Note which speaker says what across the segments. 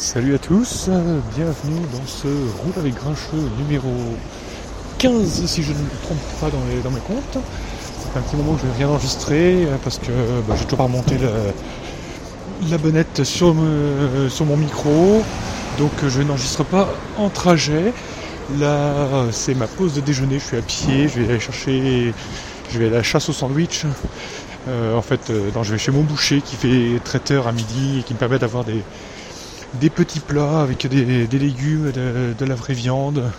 Speaker 1: Salut à tous, bienvenue dans ce roule avec grincheux numéro 15 si je ne me trompe pas dans, mes comptes. C'est un petit moment que je n'ai rien enregistré parce que bah, j'ai toujours pas remonté la, bonnette sur, mon micro. Donc je n'enregistre pas en trajet. Là c'est ma pause de déjeuner, je suis à pied, je vais aller chercher, je vais à la chasse au sandwich. Euh, en fait, euh, je vais chez mon boucher qui fait traiteur à midi et qui me permet d'avoir des, des petits plats avec des, légumes, de, la vraie viande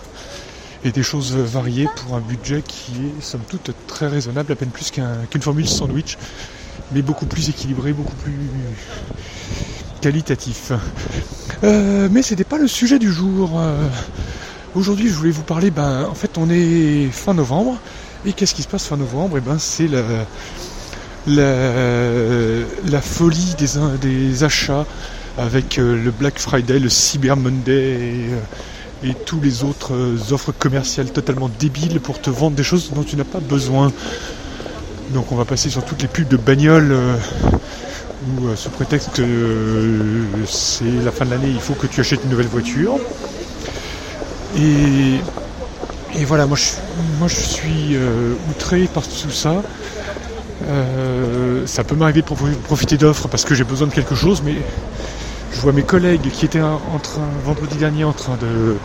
Speaker 1: et des choses variées pour un budget qui est somme toute très raisonnable, à peine plus qu'une formule sandwich, mais beaucoup plus équilibré, beaucoup plus qualitatif. Euh, mais c'était pas le sujet du jour. Euh, aujourd'hui, je voulais vous parler. Ben, en fait, on est fin novembre, et qu'est-ce qui se passe fin novembre? Et eh ben, c'est la, folie des achats avec euh, le Black Friday, le Cyber Monday et, euh, tous les autres euh, offres commerciales totalement débiles pour te vendre des choses dont tu n'as pas besoin. Donc on va passer sur toutes les pubs de bagnoles où sous prétexte que c'est la fin de l'année, il faut que tu achètes une nouvelle voiture. Et, voilà, moi je suis outré par tout ça. ça peut m'arriver de profiter d'offres parce que j'ai besoin de quelque chose, mais je vois mes collègues qui étaient en train, vendredi dernier, en train de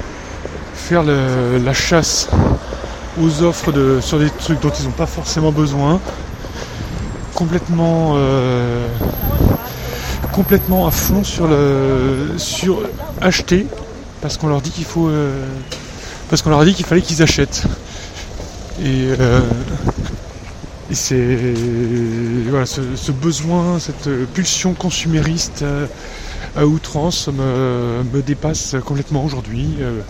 Speaker 1: faire la chasse aux offres de, sur des trucs dont ils n'ont pas forcément besoin, complètement, euh, complètement à fond sur le, sur acheter, parce qu'on leur dit qu'il faut, euh, parce qu'on leur a dit qu'il fallait qu'ils achètent. Et, euh, c'est voilà, ce, besoin, cette pulsion consumériste à outrance me, dépasse complètement aujourd'hui. Euh,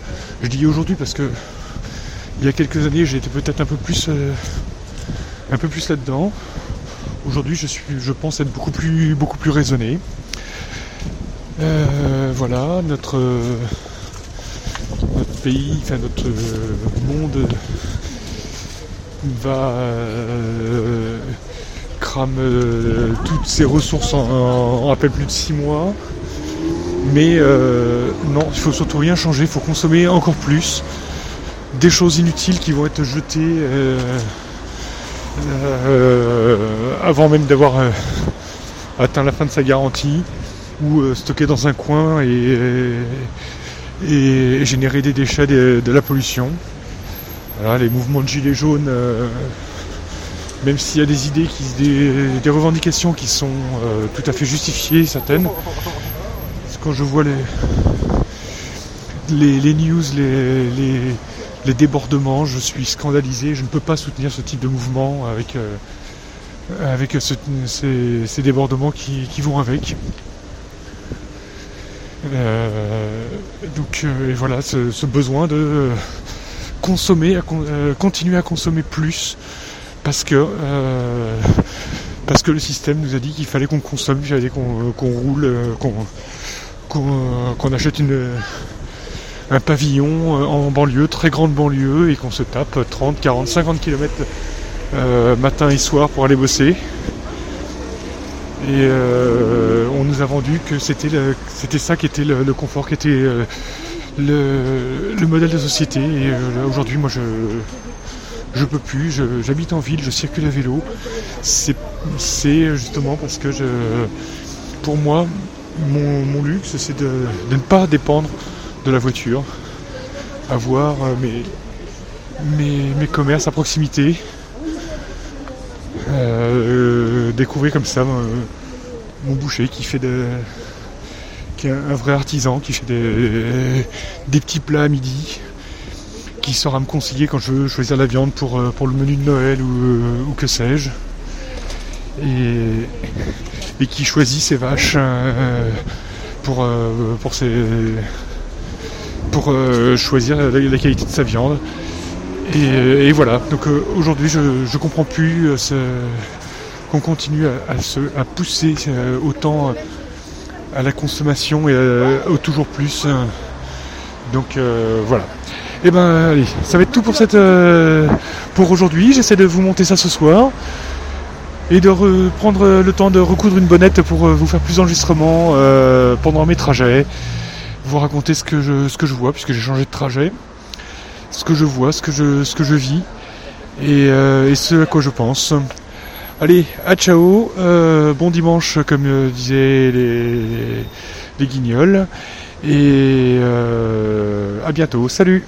Speaker 1: je dis aujourd'hui parce que il y a quelques années j'étais peut-être un peu plus euh, là-dedans. Aujourd'hui je suis je pense être beaucoup plus raisonné. Euh, voilà, notre, pays, enfin notre monde va crame toutes ses ressources en, à peine plus de 6 mois. Mais euh, non, il faut surtout rien changer, il faut consommer encore plus. Des choses inutiles qui vont être jetées euh, euh, avant même d'avoir atteint la fin de sa garantie ou stocker dans un coin et, générer des déchets, de, la pollution. les mouvements de gilets jaunes, même s'il y a des idées, des revendications qui sont tout à fait justifiées, certaines, quand je vois les, les, news, les, débordements, je suis scandalisé. Je ne peux pas soutenir ce type de mouvement avec, euh, avec ces, débordements qui, vont avec. Euh, donc euh, voilà, ce, besoin de consommer, continuer à consommer plus parce que parce que le système nous a dit qu'il fallait qu'on consomme, qu'il fallait qu'on roule, qu'on qu'on achète un pavillon euh, en banlieue, très grande banlieue, et qu'on se tape 30, 40, 50 km matin et soir pour aller bosser. Et euh, on nous a vendu que c'était ça qui était le, confort, qui était euh, le, modèle de société. Et aujourd'hui, moi, je je peux plus. J'habite en ville, je circule à vélo. C'est justement parce que je, pour moi, mon, luxe, c'est de, ne pas dépendre de la voiture, avoir euh, mes, commerces à proximité, euh, découvrir comme ça euh, mon boucher qui fait qui est un vrai artisan, qui fait des, petits plats à midi, qui saura me conseiller quand je veux choisir la viande pour, le menu de Noël ou, que sais-je. Et qui choisit ses vaches euh, pour, euh, pour, ses, pour euh, choisir la, qualité de sa viande. Et, voilà, donc aujourd'hui je ne comprends plus qu'on continue à, se, à pousser autant à la consommation et au toujours plus. Donc voilà. Et eh ben allez, ça va être tout pour pour aujourd'hui. J'essaie de vous monter ça ce soir et de prendre le temps de recoudre une bonnette pour euh, vous faire plus d'enregistrements euh, pendant mes trajets. vous raconter ce que je, ce que je vois, puisque j'ai changé de trajet, ce que je vois, ce que je, ce que je vis, et, et ce à quoi je pense. Allez, à ciao, bon dimanche comme disaient les, guignols, et à bientôt, salut